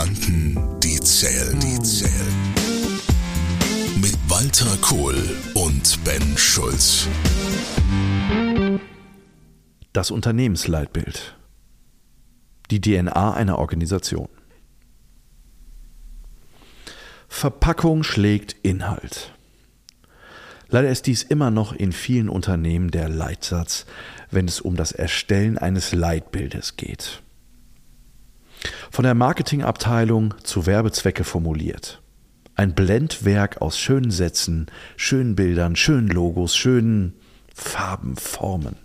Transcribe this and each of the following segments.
Gedanken, die zählen, die zählen. Mit Walter Kohl und Ben Schulz. Das Unternehmensleitbild. Die DNA einer Organisation. Verpackung schlägt Inhalt. Leider ist dies immer noch in vielen Unternehmen der Leitsatz, wenn es um das Erstellen eines Leitbildes geht. Von der Marketingabteilung zu Werbezwecke formuliert. Ein Blendwerk aus schönen Sätzen, schönen Bildern, schönen Logos, schönen Farben, Formen.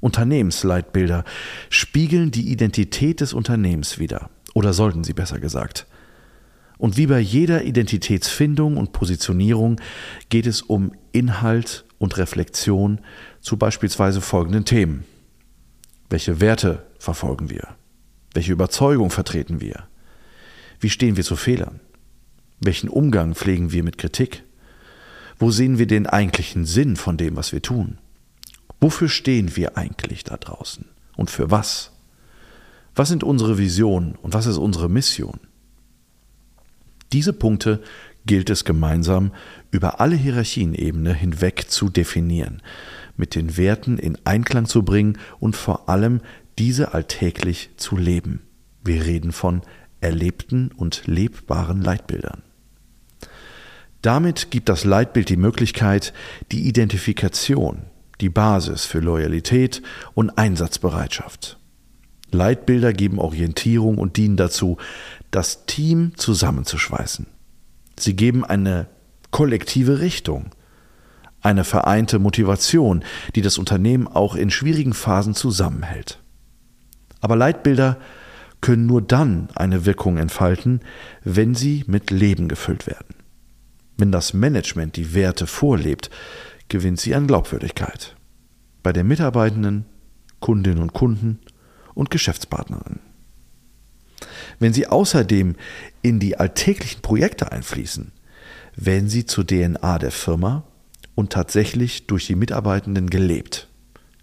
Unternehmensleitbilder spiegeln die Identität des Unternehmens wider, oder sollten sie besser gesagt. Und wie bei jeder Identitätsfindung und Positionierung geht es um Inhalt und Reflexion zu beispielsweise folgenden Themen. Welche Werte verfolgen wir? Welche Überzeugung vertreten wir? Wie stehen wir zu Fehlern? Welchen Umgang pflegen wir mit Kritik? Wo sehen wir den eigentlichen Sinn von dem, was wir tun? Wofür stehen wir eigentlich da draußen? Und für was? Was sind unsere Visionen und was ist unsere Mission? Diese Punkte gilt es gemeinsam über alle Hierarchienebene hinweg zu definieren, mit den Werten in Einklang zu bringen und vor allem diese alltäglich zu leben. Wir reden von erlebten und lebbaren Leitbildern. Damit gibt das Leitbild die Möglichkeit, die Identifikation, die Basis für Loyalität und Einsatzbereitschaft. Leitbilder geben Orientierung und dienen dazu, das Team zusammenzuschweißen. Sie geben eine kollektive Richtung, eine vereinte Motivation, die das Unternehmen auch in schwierigen Phasen zusammenhält. Aber Leitbilder können nur dann eine Wirkung entfalten, wenn sie mit Leben gefüllt werden. Wenn das Management die Werte vorlebt, gewinnt sie an Glaubwürdigkeit. Bei den Mitarbeitenden, Kundinnen und Kunden und Geschäftspartnerinnen. Wenn sie außerdem in die alltäglichen Projekte einfließen, werden sie zur DNA der Firma und tatsächlich durch die Mitarbeitenden gelebt.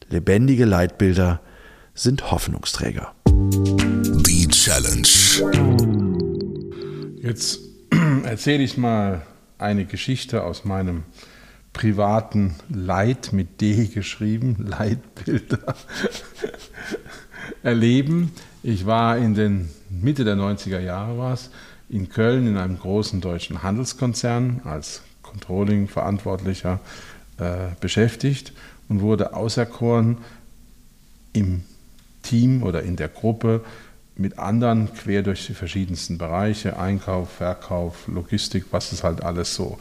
Lebendige Leitbilder sind Hoffnungsträger. Die Challenge. Jetzt erzähle ich mal eine Geschichte aus meinem privaten Leid mit D geschrieben, Leitbilder erleben. Ich war in den Mitte der 90er Jahre war es, in Köln in einem großen deutschen Handelskonzern als Controlling-Verantwortlicher äh, beschäftigt und wurde auserkoren, im Team oder in der Gruppe mit anderen quer durch die verschiedensten Bereiche, Einkauf, Verkauf, Logistik, was es halt alles so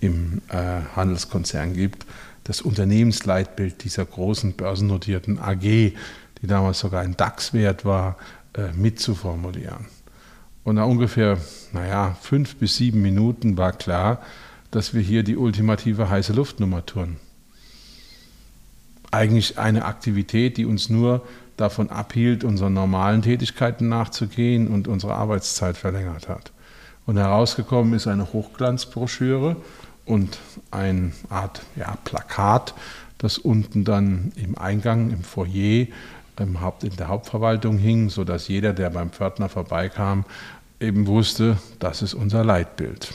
im äh, Handelskonzern gibt, das Unternehmensleitbild dieser großen börsennotierten AG, die damals sogar ein DAX-Wert war, äh, mitzuformulieren. Und nach ungefähr, naja, fünf bis sieben Minuten war klar, dass wir hier die ultimative heiße Luftnummer tun. Eigentlich eine Aktivität, die uns nur davon abhielt, unseren normalen Tätigkeiten nachzugehen und unsere Arbeitszeit verlängert hat. Und herausgekommen ist eine Hochglanzbroschüre und eine Art ja, Plakat, das unten dann im Eingang, im Foyer, im Haupt, in der Hauptverwaltung hing, sodass jeder, der beim Pförtner vorbeikam, eben wusste, das ist unser Leitbild.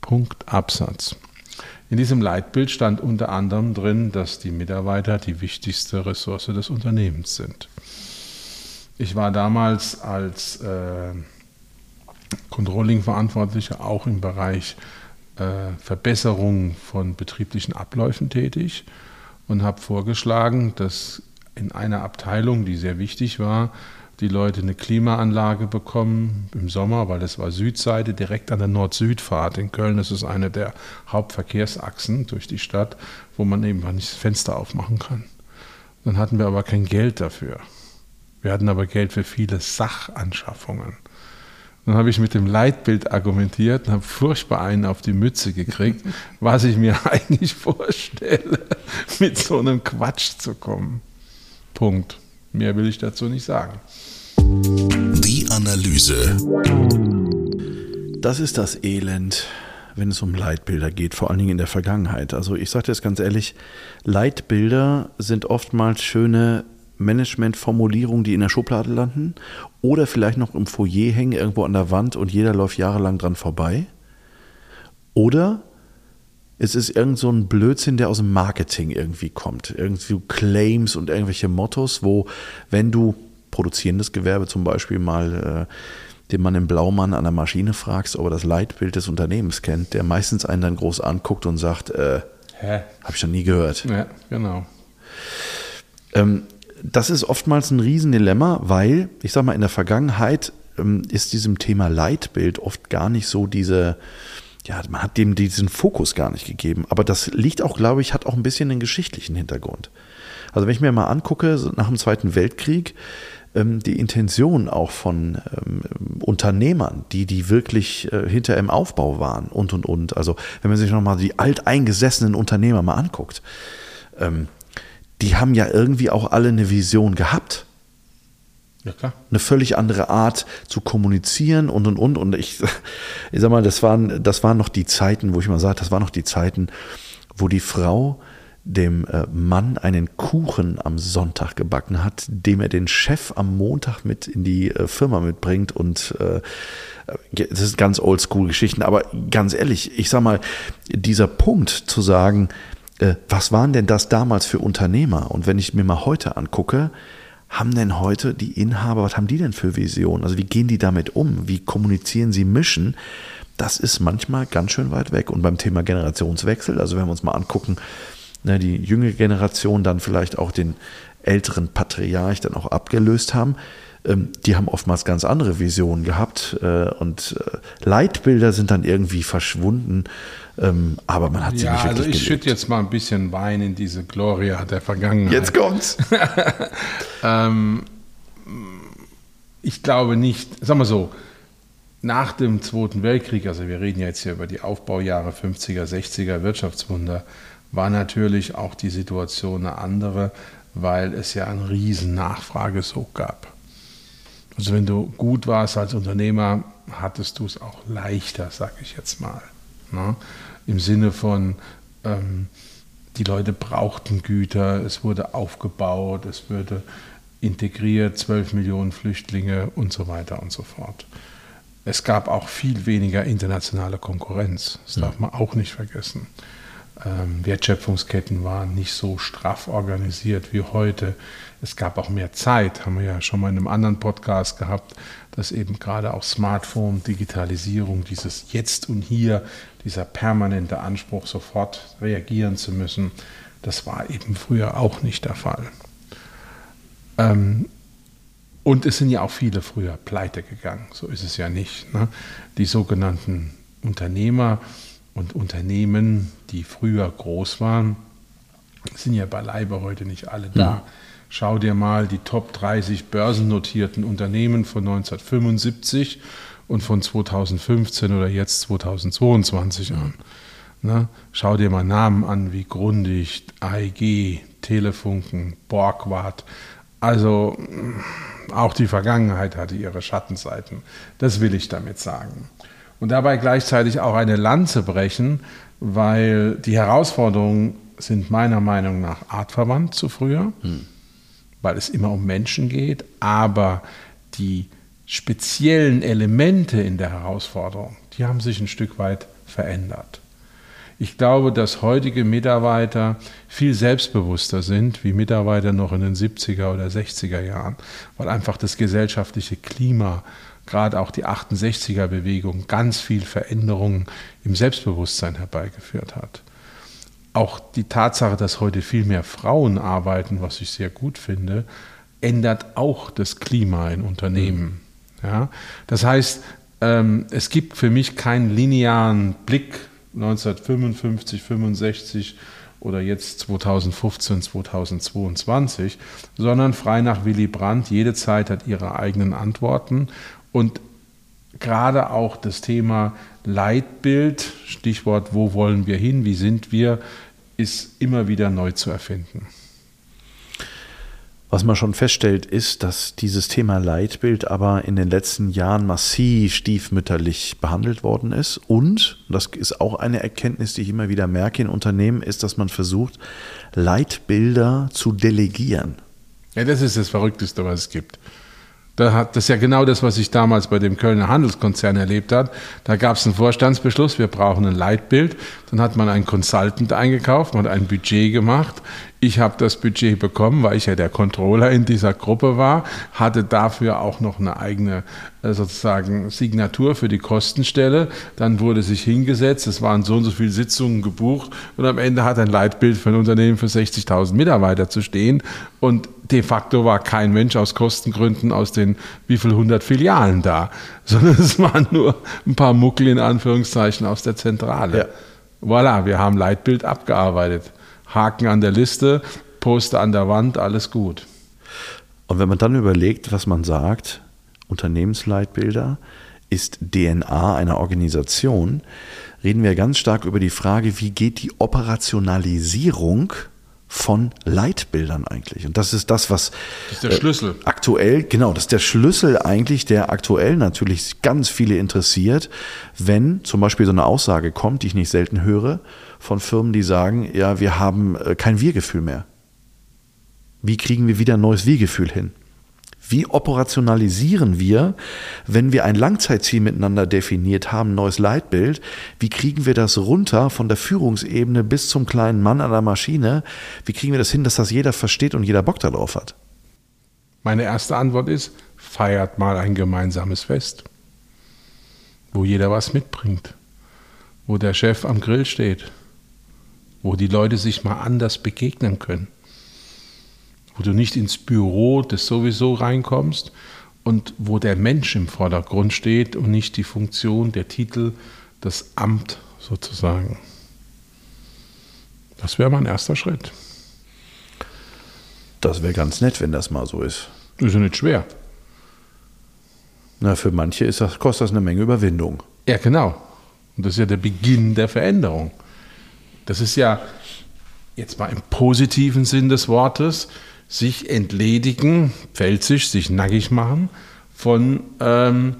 Punkt Absatz. In diesem Leitbild stand unter anderem drin, dass die Mitarbeiter die wichtigste Ressource des Unternehmens sind. Ich war damals als äh, Controlling-Verantwortlicher auch im Bereich äh, Verbesserung von betrieblichen Abläufen tätig und habe vorgeschlagen, dass in einer Abteilung, die sehr wichtig war, die Leute eine Klimaanlage bekommen im Sommer, weil es war Südseite, direkt an der Nord-Süd-Fahrt in Köln. Das ist eine der Hauptverkehrsachsen durch die Stadt, wo man eben nicht das Fenster aufmachen kann. Dann hatten wir aber kein Geld dafür. Wir hatten aber Geld für viele Sachanschaffungen. Dann habe ich mit dem Leitbild argumentiert und habe furchtbar einen auf die Mütze gekriegt, was ich mir eigentlich vorstelle, mit so einem Quatsch zu kommen. Punkt. Mehr will ich dazu nicht sagen. Die Analyse. Das ist das Elend, wenn es um Leitbilder geht, vor allen Dingen in der Vergangenheit. Also ich sage das ganz ehrlich, Leitbilder sind oftmals schöne Managementformulierungen, die in der Schublade landen oder vielleicht noch im Foyer hängen, irgendwo an der Wand und jeder läuft jahrelang dran vorbei. Oder es ist irgend so ein Blödsinn, der aus dem Marketing irgendwie kommt. Irgendwie Claims und irgendwelche Mottos, wo, wenn du produzierendes Gewerbe zum Beispiel mal äh, den Mann im Blaumann an der Maschine fragst, ob er das Leitbild des Unternehmens kennt, der meistens einen dann groß anguckt und sagt, äh, habe ich schon nie gehört. Ja, genau. Ähm, das ist oftmals ein Riesendilemma, weil, ich sag mal, in der Vergangenheit ähm, ist diesem Thema Leitbild oft gar nicht so diese, ja, man hat dem diesen Fokus gar nicht gegeben. Aber das liegt auch, glaube ich, hat auch ein bisschen einen geschichtlichen Hintergrund. Also wenn ich mir mal angucke, nach dem Zweiten Weltkrieg, ähm, die Intention auch von ähm, Unternehmern, die, die wirklich äh, hinter im Aufbau waren und, und, und. Also wenn man sich nochmal die alteingesessenen Unternehmer mal anguckt, ähm, die haben ja irgendwie auch alle eine Vision gehabt. Ja, klar. Eine völlig andere Art zu kommunizieren und und und. Und ich, ich sag mal, das waren, das waren noch die Zeiten, wo ich mal sage, das waren noch die Zeiten, wo die Frau dem äh, Mann einen Kuchen am Sonntag gebacken hat, dem er den Chef am Montag mit in die äh, Firma mitbringt und äh, das ist ganz oldschool Geschichten, aber ganz ehrlich, ich sag mal, dieser Punkt zu sagen, was waren denn das damals für Unternehmer? Und wenn ich mir mal heute angucke, haben denn heute die Inhaber, was haben die denn für Visionen? Also wie gehen die damit um? Wie kommunizieren sie Mischen? Das ist manchmal ganz schön weit weg. Und beim Thema Generationswechsel, also wenn wir uns mal angucken, ne, die jüngere Generation dann vielleicht auch den älteren Patriarch dann auch abgelöst haben, ähm, die haben oftmals ganz andere Visionen gehabt äh, und äh, Leitbilder sind dann irgendwie verschwunden, ähm, aber man hat sie ja, nicht also wirklich ich schütte jetzt mal ein bisschen Wein in diese Gloria der Vergangenheit. Jetzt kommt's. ähm, ich glaube nicht, sagen wir so, nach dem Zweiten Weltkrieg, also wir reden ja jetzt hier über die Aufbaujahre 50er, 60er Wirtschaftswunder, war natürlich auch die Situation eine andere, weil es ja einen riesen Nachfragesog gab. Also wenn du gut warst als Unternehmer, hattest du es auch leichter, sag ich jetzt mal. Ne? Im Sinne von, ähm, die Leute brauchten Güter, es wurde aufgebaut, es wurde integriert, 12 Millionen Flüchtlinge und so weiter und so fort. Es gab auch viel weniger internationale Konkurrenz, das darf man auch nicht vergessen. Ähm, Wertschöpfungsketten waren nicht so straff organisiert wie heute. Es gab auch mehr Zeit, haben wir ja schon mal in einem anderen Podcast gehabt, dass eben gerade auch Smartphone, Digitalisierung, dieses Jetzt und Hier, dieser permanente Anspruch, sofort reagieren zu müssen, das war eben früher auch nicht der Fall. Ähm, und es sind ja auch viele früher pleite gegangen, so ist es ja nicht. Ne? Die sogenannten Unternehmer und Unternehmen, die früher groß waren, sind ja beileibe heute nicht alle da. Mhm. Schau dir mal die Top 30 börsennotierten Unternehmen von 1975 und von 2015 oder jetzt 2022 an. Ne? Schau dir mal Namen an wie Grundig, AEG, Telefunken, Borgward. Also auch die Vergangenheit hatte ihre Schattenseiten. Das will ich damit sagen. Und dabei gleichzeitig auch eine Lanze brechen, weil die Herausforderungen sind meiner Meinung nach artverwandt zu früher, hm. weil es immer um Menschen geht, aber die speziellen Elemente in der Herausforderung, die haben sich ein Stück weit verändert. Ich glaube, dass heutige Mitarbeiter viel selbstbewusster sind wie Mitarbeiter noch in den 70er oder 60er Jahren, weil einfach das gesellschaftliche Klima, gerade auch die 68er Bewegung, ganz viel Veränderungen im Selbstbewusstsein herbeigeführt hat. Auch die Tatsache, dass heute viel mehr Frauen arbeiten, was ich sehr gut finde, ändert auch das Klima in Unternehmen. Ja? Das heißt, ähm, es gibt für mich keinen linearen Blick 1955, 65 oder jetzt 2015, 2022, sondern frei nach Willy Brandt. Jede Zeit hat ihre eigenen Antworten und gerade auch das Thema Leitbild, Stichwort, wo wollen wir hin, wie sind wir, ist immer wieder neu zu erfinden. Was man schon feststellt, ist, dass dieses Thema Leitbild aber in den letzten Jahren massiv stiefmütterlich behandelt worden ist. Und, das ist auch eine Erkenntnis, die ich immer wieder merke in Unternehmen, ist, dass man versucht, Leitbilder zu delegieren. Ja, das ist das Verrückteste, was es gibt. Das ist ja genau das, was ich damals bei dem Kölner Handelskonzern erlebt habe. Da gab es einen Vorstandsbeschluss, wir brauchen ein Leitbild. Dann hat man einen Consultant eingekauft, man hat ein Budget gemacht. Ich habe das Budget bekommen, weil ich ja der Controller in dieser Gruppe war, hatte dafür auch noch eine eigene äh, sozusagen Signatur für die Kostenstelle. Dann wurde sich hingesetzt, es waren so und so viele Sitzungen gebucht und am Ende hat ein Leitbild für ein Unternehmen für 60.000 Mitarbeiter zu stehen und de facto war kein Mensch aus Kostengründen aus den wie viel hundert Filialen da, sondern es waren nur ein paar Muckel in Anführungszeichen aus der Zentrale. Ja. Voilà, wir haben Leitbild abgearbeitet. Haken an der Liste, Poster an der Wand, alles gut. Und wenn man dann überlegt, was man sagt, Unternehmensleitbilder ist DNA einer Organisation, reden wir ganz stark über die Frage, wie geht die Operationalisierung von Leitbildern eigentlich. Und das ist das, was das ist der Schlüssel. Äh, aktuell, genau, das ist der Schlüssel eigentlich, der aktuell natürlich ganz viele interessiert, wenn zum Beispiel so eine Aussage kommt, die ich nicht selten höre, von Firmen, die sagen, ja, wir haben äh, kein Wir-Gefühl mehr. Wie kriegen wir wieder ein neues Wir-Gefühl hin? Wie operationalisieren wir, wenn wir ein Langzeitziel miteinander definiert haben, ein neues Leitbild? Wie kriegen wir das runter von der Führungsebene bis zum kleinen Mann an der Maschine? Wie kriegen wir das hin, dass das jeder versteht und jeder Bock darauf hat? Meine erste Antwort ist, feiert mal ein gemeinsames Fest, wo jeder was mitbringt, wo der Chef am Grill steht, wo die Leute sich mal anders begegnen können, wo du nicht ins Büro des sowieso reinkommst und wo der Mensch im Vordergrund steht und nicht die Funktion, der Titel, das Amt sozusagen. Das wäre mein erster Schritt. Das wäre ganz nett, wenn das mal so ist. Ist ja nicht schwer. Na, für manche ist das, kostet das eine Menge Überwindung. Ja, genau. Und das ist ja der Beginn der Veränderung. Das ist ja jetzt mal im positiven Sinn des Wortes, sich entledigen, pfälzisch, sich nackig machen von ähm,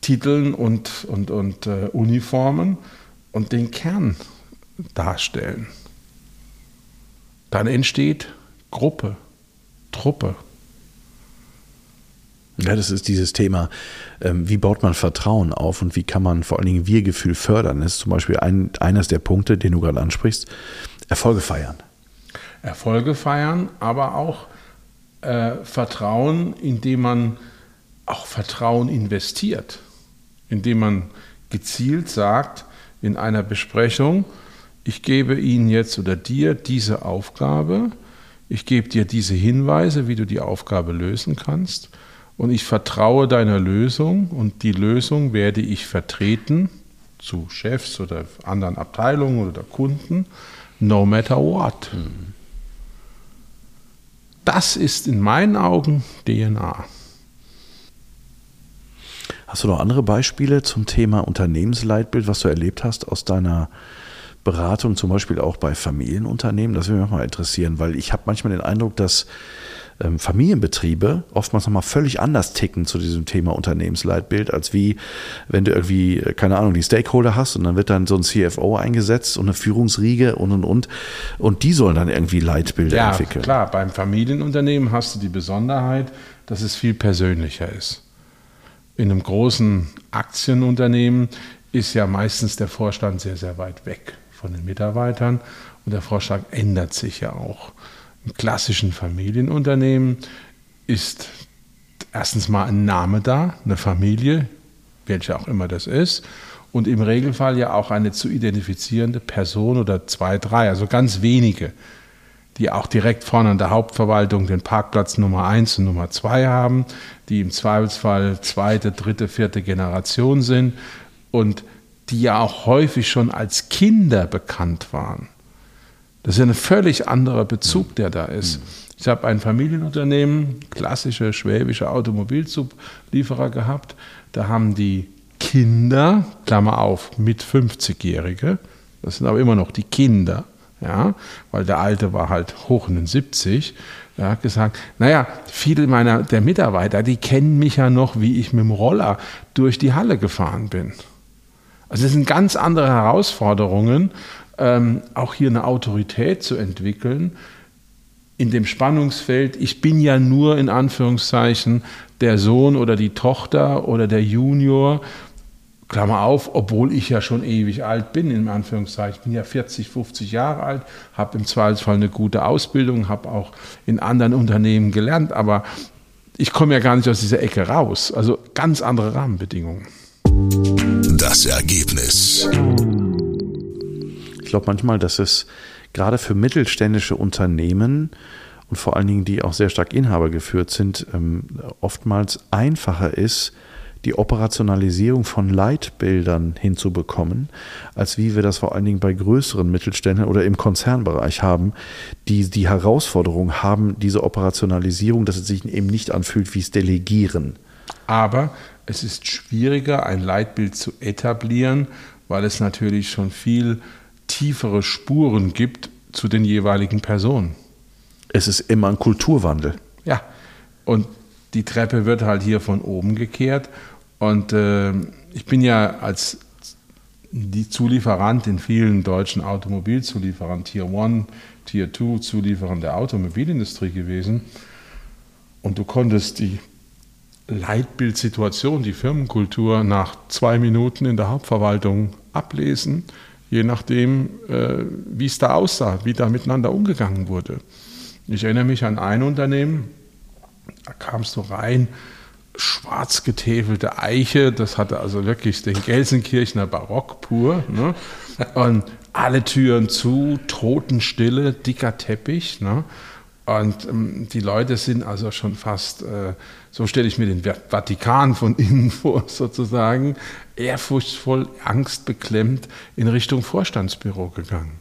Titeln und, und, und äh, Uniformen und den Kern darstellen. Dann entsteht Gruppe, Truppe. Ja, das ist dieses Thema, ähm, wie baut man Vertrauen auf und wie kann man vor allen Dingen Wir-Gefühl fördern. Das ist zum Beispiel ein, eines der Punkte, den du gerade ansprichst, Erfolge feiern. Erfolge feiern, aber auch äh, Vertrauen, indem man auch Vertrauen investiert, indem man gezielt sagt in einer Besprechung, ich gebe Ihnen jetzt oder dir diese Aufgabe, ich gebe dir diese Hinweise, wie du die Aufgabe lösen kannst und ich vertraue deiner Lösung und die Lösung werde ich vertreten zu Chefs oder anderen Abteilungen oder Kunden, no matter what. Mhm. Das ist in meinen Augen DNA. Hast du noch andere Beispiele zum Thema Unternehmensleitbild, was du erlebt hast aus deiner Beratung, zum Beispiel auch bei Familienunternehmen? Das würde mich mal interessieren, weil ich habe manchmal den Eindruck, dass ähm, Familienbetriebe oftmals nochmal völlig anders ticken zu diesem Thema Unternehmensleitbild, als wie wenn du irgendwie, äh, keine Ahnung, die Stakeholder hast und dann wird dann so ein CFO eingesetzt und eine Führungsriege und und und und die sollen dann irgendwie Leitbilder ja, entwickeln. Klar, beim Familienunternehmen hast du die Besonderheit, dass es viel persönlicher ist. In einem großen Aktienunternehmen ist ja meistens der Vorstand sehr, sehr weit weg von den Mitarbeitern und der Vorstand ändert sich ja auch. Im klassischen Familienunternehmen ist erstens mal ein Name da, eine Familie, welche auch immer das ist, und im Regelfall ja auch eine zu identifizierende Person oder zwei, drei, also ganz wenige, die auch direkt vorne an der Hauptverwaltung den Parkplatz Nummer eins und Nummer zwei haben, die im Zweifelsfall zweite, dritte, vierte Generation sind und die ja auch häufig schon als Kinder bekannt waren. Das ist ja ein völlig anderer Bezug, der da ist. Ich habe ein Familienunternehmen, klassische schwäbische Automobilzublieferer gehabt. Da haben die Kinder, Klammer auf, mit 50-Jährige, das sind aber immer noch die Kinder, ja, weil der Alte war halt hoch in den 70, er hat gesagt, naja, viele meiner der Mitarbeiter, die kennen mich ja noch, wie ich mit dem Roller durch die Halle gefahren bin. Also es sind ganz andere Herausforderungen, ähm, auch hier eine Autorität zu entwickeln, in dem Spannungsfeld, ich bin ja nur in Anführungszeichen der Sohn oder die Tochter oder der Junior, Klammer auf, obwohl ich ja schon ewig alt bin, in Anführungszeichen. Ich bin ja 40, 50 Jahre alt, habe im Zweifelsfall eine gute Ausbildung, habe auch in anderen Unternehmen gelernt, aber ich komme ja gar nicht aus dieser Ecke raus. Also ganz andere Rahmenbedingungen. Das Ergebnis. Ich glaube manchmal, dass es gerade für mittelständische Unternehmen und vor allen Dingen, die auch sehr stark inhabergeführt sind, ähm, oftmals einfacher ist, die Operationalisierung von Leitbildern hinzubekommen, als wie wir das vor allen Dingen bei größeren Mittelständen oder im Konzernbereich haben, die die Herausforderung haben, diese Operationalisierung, dass es sich eben nicht anfühlt wie es Delegieren. Aber es ist schwieriger, ein Leitbild zu etablieren, weil es natürlich schon viel tiefere Spuren gibt zu den jeweiligen Personen. Es ist immer ein Kulturwandel. Ja, und die Treppe wird halt hier von oben gekehrt. Und äh, ich bin ja als die Zulieferant in vielen deutschen Automobilzulieferern, Tier 1, Tier 2 Zulieferern der Automobilindustrie gewesen. Und du konntest die Leitbildsituation, die Firmenkultur nach zwei Minuten in der Hauptverwaltung ablesen, je nachdem, äh, wie es da aussah, wie da miteinander umgegangen wurde. Ich erinnere mich an ein Unternehmen, da kamst du rein, schwarz getäfelte Eiche, das hatte also wirklich den Gelsenkirchener Barock pur. Ne? Und alle Türen zu, Totenstille, dicker Teppich. Ne? Und ähm, die Leute sind also schon fast, äh, so stelle ich mir den Vatikan von innen vor, sozusagen, ehrfurchtsvoll, angstbeklemmt in Richtung Vorstandsbüro gegangen.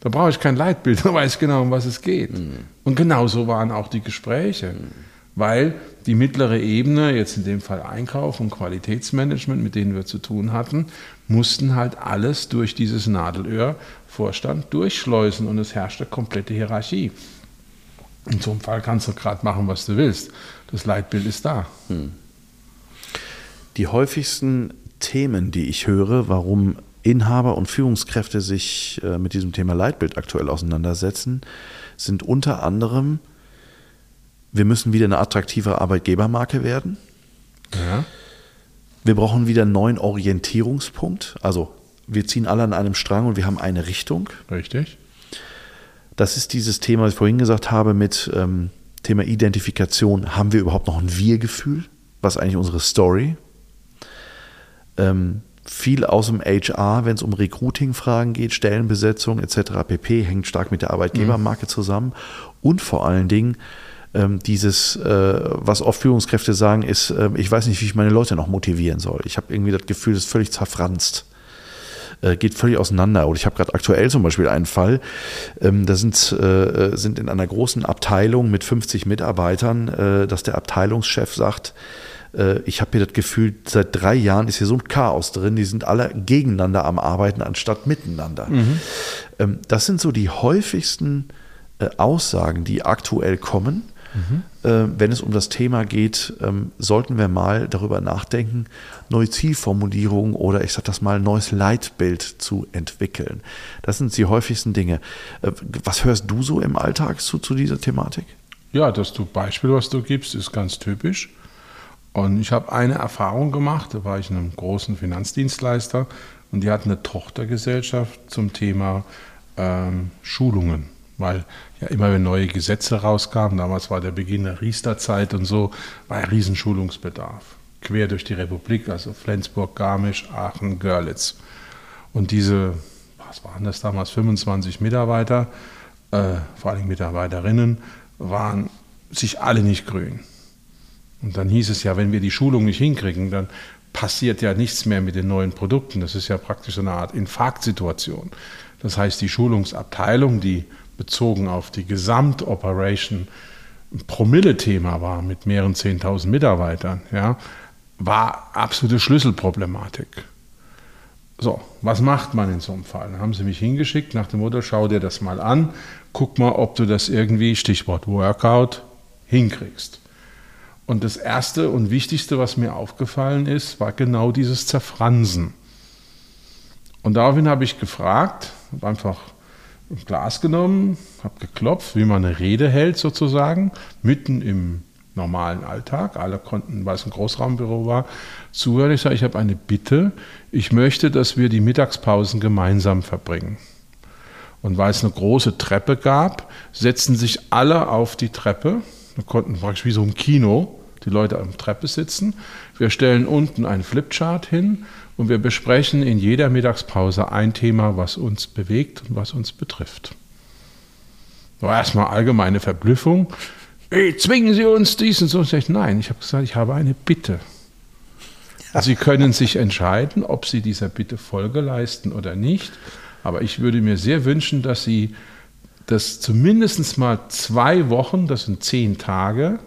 Da brauche ich kein Leitbild, da weiß ich genau, um was es geht. Mhm. Und genauso waren auch die Gespräche. Mhm. Weil die mittlere Ebene, jetzt in dem Fall Einkauf und Qualitätsmanagement, mit denen wir zu tun hatten, mussten halt alles durch dieses Nadelöhr-Vorstand durchschleusen und es herrschte komplette Hierarchie. In so einem Fall kannst du gerade machen, was du willst. Das Leitbild ist da. Hm. Die häufigsten Themen, die ich höre, warum Inhaber und Führungskräfte sich äh, mit diesem Thema Leitbild aktuell auseinandersetzen, sind unter anderem, wir müssen wieder eine attraktive Arbeitgebermarke werden. Ja. Wir brauchen wieder einen neuen Orientierungspunkt. Also wir ziehen alle an einem Strang und wir haben eine Richtung. Richtig. Das ist dieses Thema, was ich vorhin gesagt habe, mit ähm, Thema Identifikation. Haben wir überhaupt noch ein Wir-Gefühl? Was ist eigentlich unsere Story? Ähm, viel aus dem HR, wenn es um Recruiting-Fragen geht, Stellenbesetzung etc. pp. hängt stark mit der Arbeitgebermarke mhm. zusammen. Und vor allen Dingen ähm, dieses, äh, was oft Führungskräfte sagen, ist, äh, ich weiß nicht, wie ich meine Leute noch motivieren soll. Ich habe irgendwie das Gefühl, das ist völlig zerfranst. Äh, geht völlig auseinander. Und ich habe gerade aktuell zum Beispiel einen Fall, ähm, da sind, äh, sind in einer großen Abteilung mit 50 Mitarbeitern, äh, dass der Abteilungschef sagt, äh, ich habe hier das Gefühl, seit drei Jahren ist hier so ein Chaos drin, die sind alle gegeneinander am Arbeiten anstatt miteinander. Mhm. Ähm, das sind so die häufigsten äh, Aussagen, die aktuell kommen. Mhm. wenn es um das Thema geht, ähm, sollten wir mal darüber nachdenken, neue Zielformulierungen oder ich sage das mal, neues Leitbild zu entwickeln. Das sind die häufigsten Dinge. was hörst du so im Alltag zu, zu dieser Thematik? Ja, das Beispiel, was du gibst, ist ganz typisch. Und ich habe eine Erfahrung gemacht, da war ich in einem großen Finanzdienstleister und die hatten eine Tochtergesellschaft zum Thema ähm, Schulungen. Weil ja immer, wenn neue Gesetze rauskamen, damals war der Beginn der Riester-Zeit und so, war ein Riesenschulungsbedarf. Quer durch die Republik, also Flensburg, Garmisch, Aachen, Görlitz. Und diese, was waren das damals, 25 Mitarbeiter, äh, vor allem Mitarbeiterinnen, waren sich alle nicht grün. Und dann hieß es ja, wenn wir die Schulung nicht hinkriegen, dann passiert ja nichts mehr mit den neuen Produkten. Das ist ja praktisch so eine Art Infarktsituation. Das heißt, die Schulungsabteilung, die bezogen auf die Gesamtoperation ein Promille-Thema war mit mehreren 10.000 Mitarbeitern, ja, war absolute Schlüsselproblematik. So, was macht man in so einem Fall? Dann haben sie mich hingeschickt nach dem Motto, schau dir das mal an, guck mal, ob du das irgendwie, Stichwort Workout, hinkriegst. Und das Erste und Wichtigste, was mir aufgefallen ist, war genau dieses Zerfransen. Und daraufhin habe ich gefragt, habe einfach ein Glas genommen, habe geklopft, wie man eine Rede hält sozusagen, mitten im normalen Alltag. Alle konnten, weil es ein Großraumbüro war, zuhören. Ich sage, ich habe eine Bitte. Ich möchte, dass wir die Mittagspausen gemeinsam verbringen. Und weil es eine große Treppe gab, setzten sich alle auf die Treppe. Wir konnten praktisch wie so im Kino die Leute am Treppe sitzen. Wir stellen unten einen Flipchart hin und wir besprechen in jeder Mittagspause ein Thema, was uns bewegt und was uns betrifft. War erstmal allgemeine Verblüffung ey, zwingen Sie uns dies und so. Nein, ich habe gesagt, ich habe eine Bitte. Sie können sich entscheiden, ob Sie dieser Bitte Folge leisten oder nicht. Aber ich würde mir sehr wünschen, dass Sie das zumindest mal zwei Wochen, das sind zehn Tage,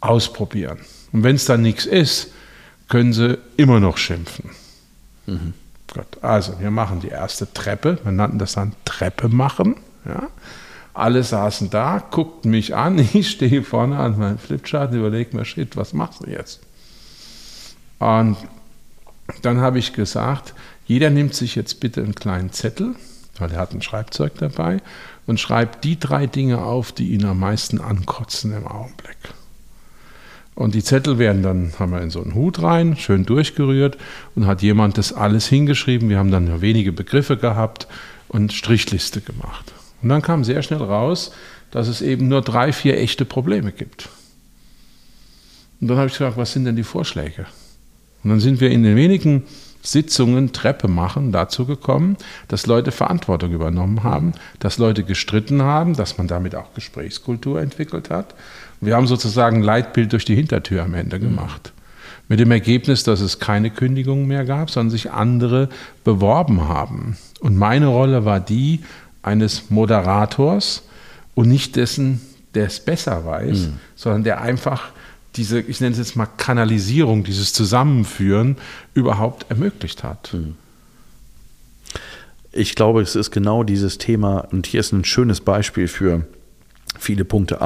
ausprobieren. Und wenn es dann nichts ist, können Sie immer noch schimpfen. Mhm. Gut, also wir machen die erste Treppe. Wir nannten das dann Treppe machen. Ja. Alle saßen da, guckten mich an, ich stehe vorne an meinem Flipchart und überlege mir, shit, was machst du jetzt? Und dann habe ich gesagt, jeder nimmt sich jetzt bitte einen kleinen Zettel, weil er hat ein Schreibzeug dabei, und schreibt die drei Dinge auf, die ihn am meisten ankotzen im Augenblick. Und die Zettel werden dann, haben wir in so einen Hut rein, schön durchgerührt und hat jemand das alles hingeschrieben. Wir haben dann nur wenige Begriffe gehabt und Strichliste gemacht. Und dann kam sehr schnell raus, dass es eben nur drei, vier echte Probleme gibt. Und dann habe ich gefragt, was sind denn die Vorschläge? Und dann sind wir in den wenigen Sitzungen Treppe machen dazu gekommen, dass Leute Verantwortung übernommen haben, dass Leute gestritten haben, dass man damit auch Gesprächskultur entwickelt hat. Wir haben sozusagen Leitbild durch die Hintertür am Ende gemacht. Mit dem Ergebnis, dass es keine Kündigungen mehr gab, sondern sich andere beworben haben. Und meine Rolle war die, eines Moderators und nicht dessen, der es besser weiß, mhm. sondern der einfach diese, ich nenne es jetzt mal Kanalisierung, dieses Zusammenführen überhaupt ermöglicht hat. Mhm. Ich glaube, es ist genau dieses Thema, und hier ist ein schönes Beispiel für viele Punkte